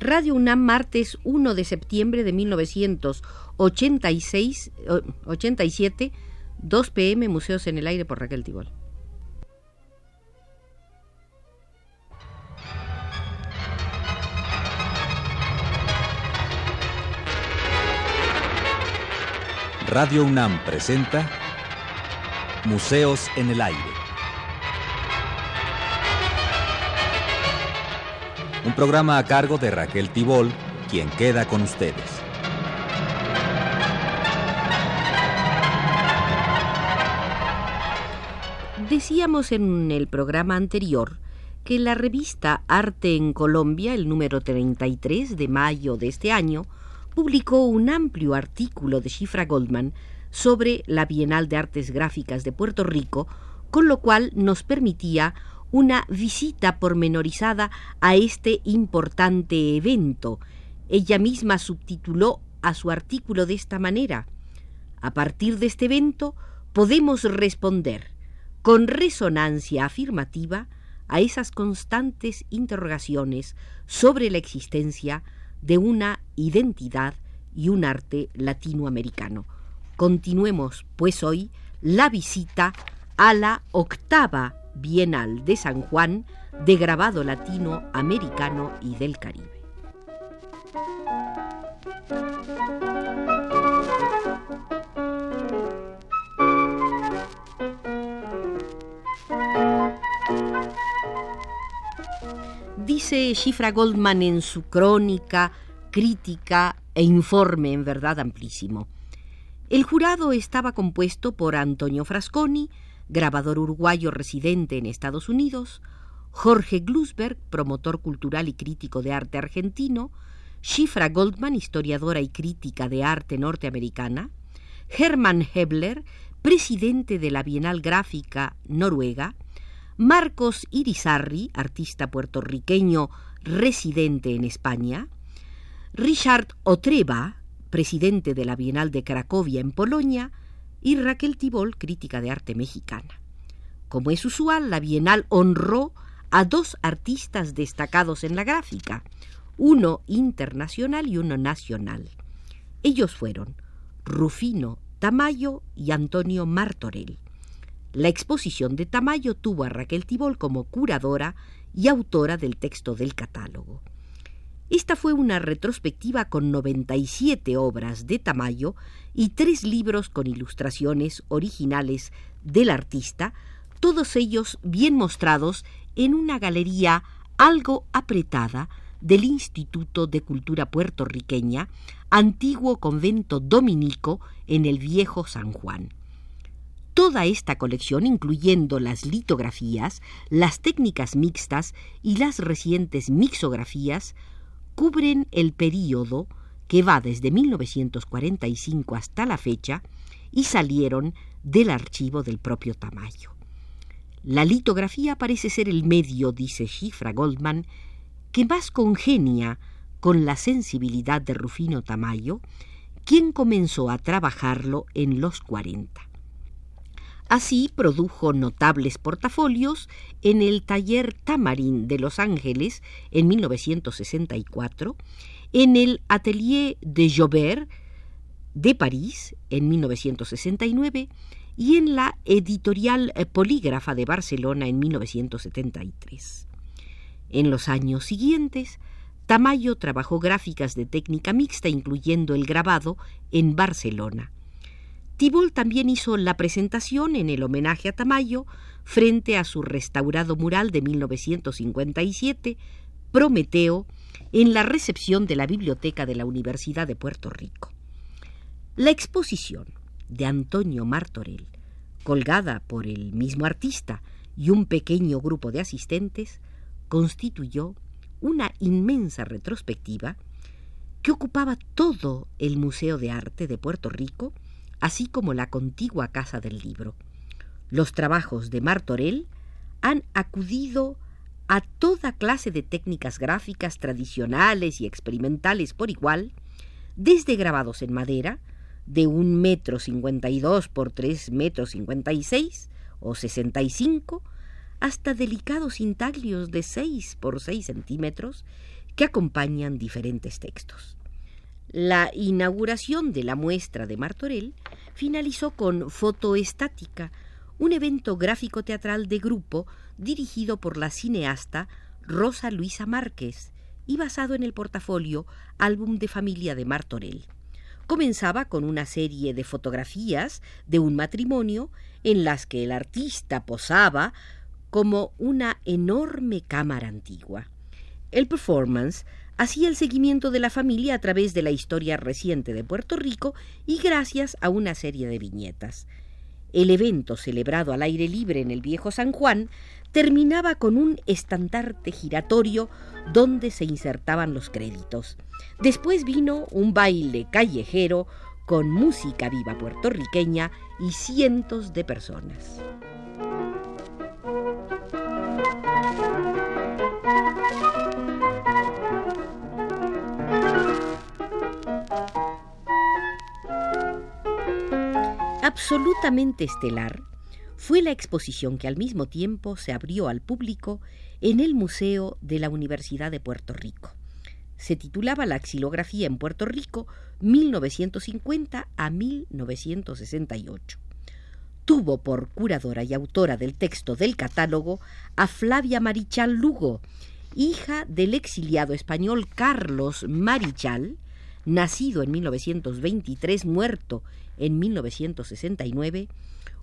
Radio UNAM, martes 1 de septiembre de 1986, 87, 2 pm, Museos en el Aire por Raquel Tibol. Radio UNAM presenta Museos en el Aire. Un programa a cargo de Raquel Tibol, quien queda con ustedes. Decíamos en el programa anterior que la revista Arte en Colombia, el número 33 de mayo de este año, publicó un amplio artículo de Shifra Goldman sobre la Bienal de Artes Gráficas de Puerto Rico, con lo cual nos permitía una visita pormenorizada a este importante evento. Ella misma subtituló a su artículo de esta manera. A partir de este evento podemos responder con resonancia afirmativa a esas constantes interrogaciones sobre la existencia de una identidad y un arte latinoamericano. Continuemos, pues, hoy la visita a la octava Bienal de San Juan de grabado latinoamericano y del Caribe. Dice Shifra Goldman en su crónica, crítica e informe en verdad amplísimo. El jurado estaba compuesto por Antonio Frasconi, grabador uruguayo residente en Estados Unidos, Jorge Glusberg, promotor cultural y crítico de arte argentino, Shifra Goldman, historiadora y crítica de arte norteamericana, Hermann Hebler, presidente de la Bienal Gráfica Noruega, Marcos Irizarri, artista puertorriqueño residente en España, Richard Otreva, presidente de la Bienal de Cracovia en Polonia, y Raquel Tibol, crítica de arte mexicana. Como es usual, la Bienal honró a dos artistas destacados en la gráfica, uno internacional y uno nacional. Ellos fueron Rufino Tamayo y Antonio Martorell. La exposición de Tamayo tuvo a Raquel Tibol como curadora y autora del texto del catálogo. Esta fue una retrospectiva con 97 obras de Tamayo y tres libros con ilustraciones originales del artista, todos ellos bien mostrados en una galería algo apretada del Instituto de Cultura Puertorriqueña, antiguo convento dominico en el viejo San Juan. Toda esta colección, incluyendo las litografías, las técnicas mixtas y las recientes mixografías, cubren el período que va desde 1945 hasta la fecha y salieron del archivo del propio Tamayo. La litografía parece ser el medio, dice Shifra Goldman, que más congenia con la sensibilidad de Rufino Tamayo, quien comenzó a trabajarlo en los 40. Así produjo notables portafolios en el taller Tamarin de Los Ángeles en 1964, en el Atelier de Jobert de París en 1969 y en la Editorial Polígrafa de Barcelona en 1973. En los años siguientes, Tamayo trabajó gráficas de técnica mixta, incluyendo el grabado, en Barcelona. Tibol también hizo la presentación en el homenaje a Tamayo frente a su restaurado mural de 1957, Prometeo, en la recepción de la Biblioteca de la Universidad de Puerto Rico. La exposición de Antonio Martorell, colgada por el mismo artista y un pequeño grupo de asistentes, constituyó una inmensa retrospectiva que ocupaba todo el Museo de Arte de Puerto Rico así como la contigua Casa del Libro. Los trabajos de Martorell han acudido a toda clase de técnicas gráficas tradicionales y experimentales por igual, desde grabados en madera, de un metro cincuenta y dos por tres metros cincuenta y seis o sesenta y cinco, hasta delicados intaglios de seis por seis centímetros que acompañan diferentes textos. La inauguración de la muestra de Martorell finalizó con Fotoestática, un evento gráfico teatral de grupo dirigido por la cineasta Rosa Luisa Márquez y basado en el portafolio Álbum de Familia de Martorell. Comenzaba con una serie de fotografías de un matrimonio en las que el artista posaba como una enorme cámara antigua. El performance hacía el seguimiento de la familia a través de la historia reciente de Puerto Rico y gracias a una serie de viñetas. El evento celebrado al aire libre en el viejo San Juan terminaba con un estandarte giratorio donde se insertaban los créditos. Después vino un baile callejero con música viva puertorriqueña y cientos de personas. Absolutamente estelar fue la exposición que al mismo tiempo se abrió al público en el Museo de la Universidad de Puerto Rico. Se titulaba La xilografía en Puerto Rico 1950 a 1968. Tuvo por curadora y autora del texto del catálogo a Flavia Marichal Lugo, hija del exiliado español Carlos Marichal, nacido en 1923, muerto en 1969,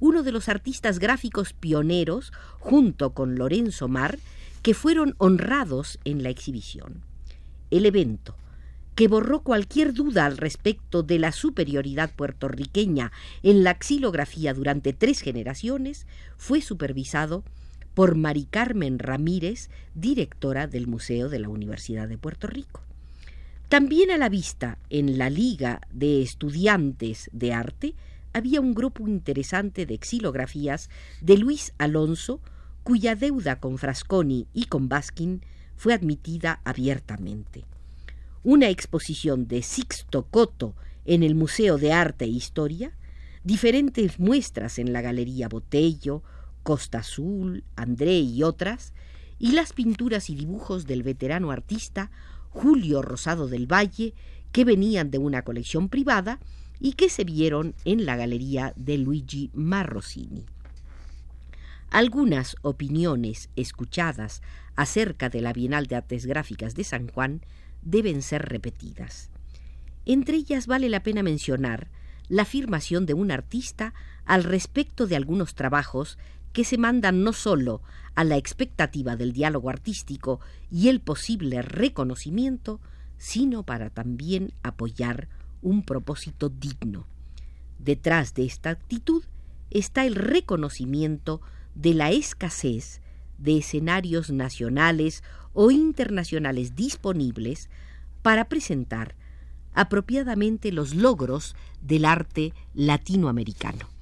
uno de los artistas gráficos pioneros, junto con Lorenzo Mar, que fueron honrados en la exhibición. El evento, que borró cualquier duda al respecto de la superioridad puertorriqueña en la xilografía durante tres generaciones, fue supervisado por Mari Carmen Ramírez, directora del Museo de la Universidad de Puerto Rico. También a la vista en la Liga de Estudiantes de Arte había un grupo interesante de xilografías de Luis Alonso, cuya deuda con Frasconi y con Baskin fue admitida abiertamente. Una exposición de Sixto Coto en el Museo de Arte e Historia, diferentes muestras en la Galería Botello, Costa Azul, André y otras, y las pinturas y dibujos del veterano artista Julio Rosado del Valle, que venían de una colección privada y que se vieron en la galería de Luigi Marrosini. Algunas opiniones escuchadas acerca de la Bienal de Artes Gráficas de San Juan deben ser repetidas. Entre ellas vale la pena mencionar la afirmación de un artista al respecto de algunos trabajos que se mandan no sólo a la expectativa del diálogo artístico y el posible reconocimiento, sino para también apoyar un propósito digno. Detrás de esta actitud está el reconocimiento de la escasez de escenarios nacionales o internacionales disponibles para presentar apropiadamente los logros del arte latinoamericano.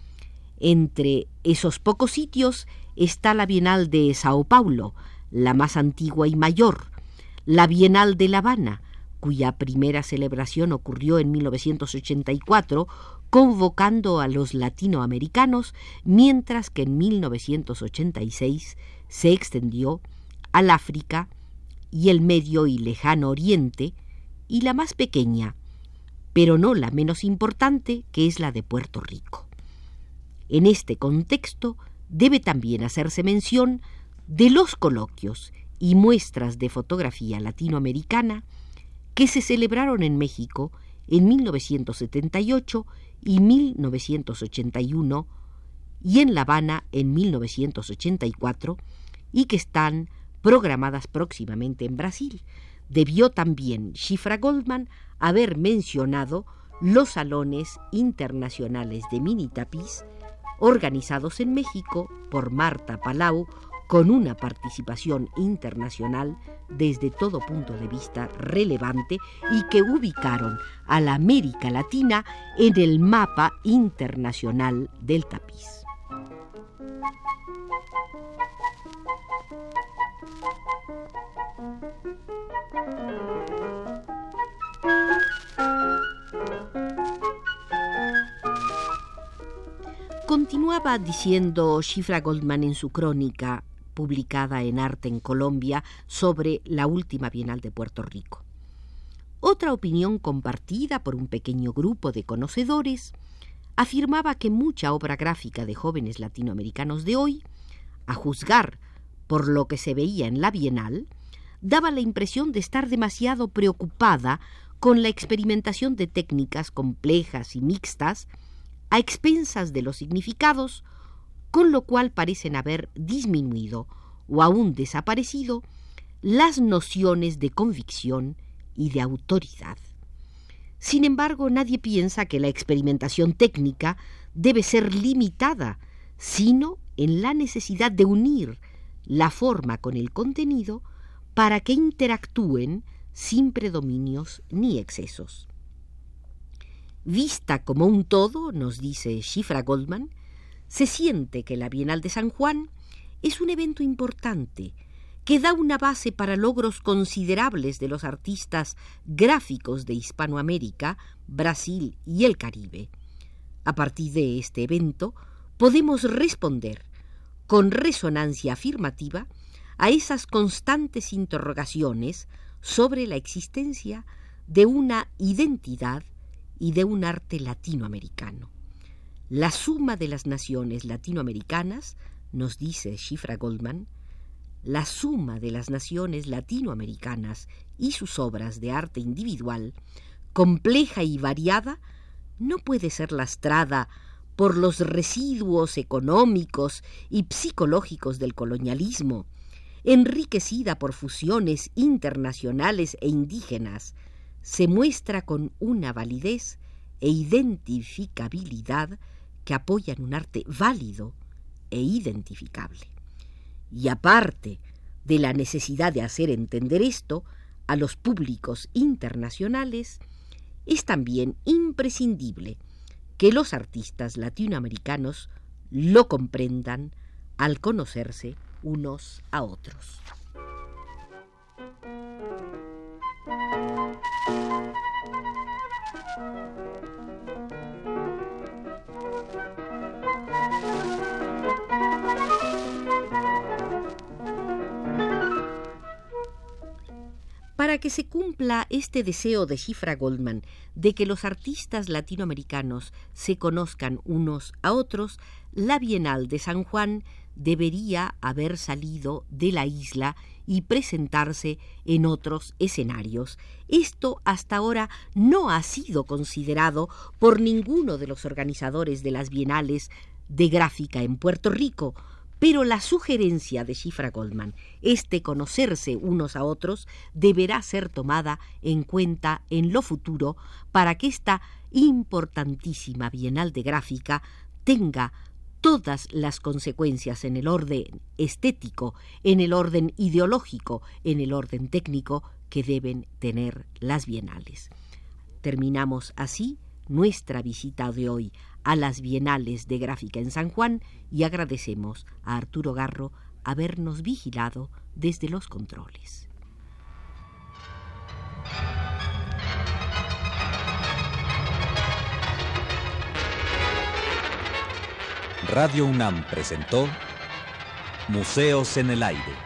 Entre esos pocos sitios está la Bienal de Sao Paulo, la más antigua y mayor, la Bienal de La Habana, cuya primera celebración ocurrió en 1984, convocando a los latinoamericanos, mientras que en 1986 se extendió al África y el Medio y Lejano Oriente, y la más pequeña, pero no la menos importante, que es la de Puerto Rico. En este contexto debe también hacerse mención de los coloquios y muestras de fotografía latinoamericana que se celebraron en México en 1978 y 1981 y en La Habana en 1984 y que están programadas próximamente en Brasil. Debió también Shifra Goldman haber mencionado los salones internacionales de mini tapiz organizados en México por Marta Palau con una participación internacional desde todo punto de vista relevante y que ubicaron a la América Latina en el mapa internacional del tapiz. Diciendo Shifra Goldman en su crónica, publicada en Arte en Colombia sobre la última Bienal de Puerto Rico. Otra opinión compartida por un pequeño grupo de conocedores afirmaba que mucha obra gráfica de jóvenes latinoamericanos de hoy, a juzgar por lo que se veía en la Bienal, daba la impresión de estar demasiado preocupada con la experimentación de técnicas complejas y mixtas a expensas de los significados, con lo cual parecen haber disminuido o aún desaparecido las nociones de convicción y de autoridad. Sin embargo, nadie piensa que la experimentación técnica debe ser limitada, sino en la necesidad de unir la forma con el contenido para que interactúen sin predominios ni excesos. Vista como un todo, nos dice Shifra Goldman, se siente que la Bienal de San Juan es un evento importante que da una base para logros considerables de los artistas gráficos de Hispanoamérica, Brasil y el Caribe. A partir de este evento, podemos responder con resonancia afirmativa a esas constantes interrogaciones sobre la existencia de una identidad y de un arte latinoamericano. La suma de las naciones latinoamericanas, nos dice Shifra Goldman, la suma de las naciones latinoamericanas y sus obras de arte individual, compleja y variada, no puede ser lastrada por los residuos económicos y psicológicos del colonialismo, enriquecida por fusiones internacionales e indígenas, se muestra con una validez e identificabilidad que apoyan un arte válido e identificable. Y aparte de la necesidad de hacer entender esto a los públicos internacionales, es también imprescindible que los artistas latinoamericanos lo comprendan al conocerse unos a otros. Para que se cumpla este deseo de Shifra Goldman de que los artistas latinoamericanos se conozcan unos a otros, la Bienal de San Juan debería haber salido de la isla y presentarse en otros escenarios. Esto hasta ahora no ha sido considerado por ninguno de los organizadores de las bienales de gráfica en Puerto Rico, pero la sugerencia de Shifra Goldman, este conocerse unos a otros, deberá ser tomada en cuenta en lo futuro para que esta importantísima Bienal de Gráfica tenga todas las consecuencias en el orden estético, en el orden ideológico, en el orden técnico que deben tener las bienales. Terminamos así nuestra visita de hoy a las bienales de gráfica en San Juan y agradecemos a Arturo Garro habernos vigilado desde los controles. Radio UNAM presentó Museos en el Aire.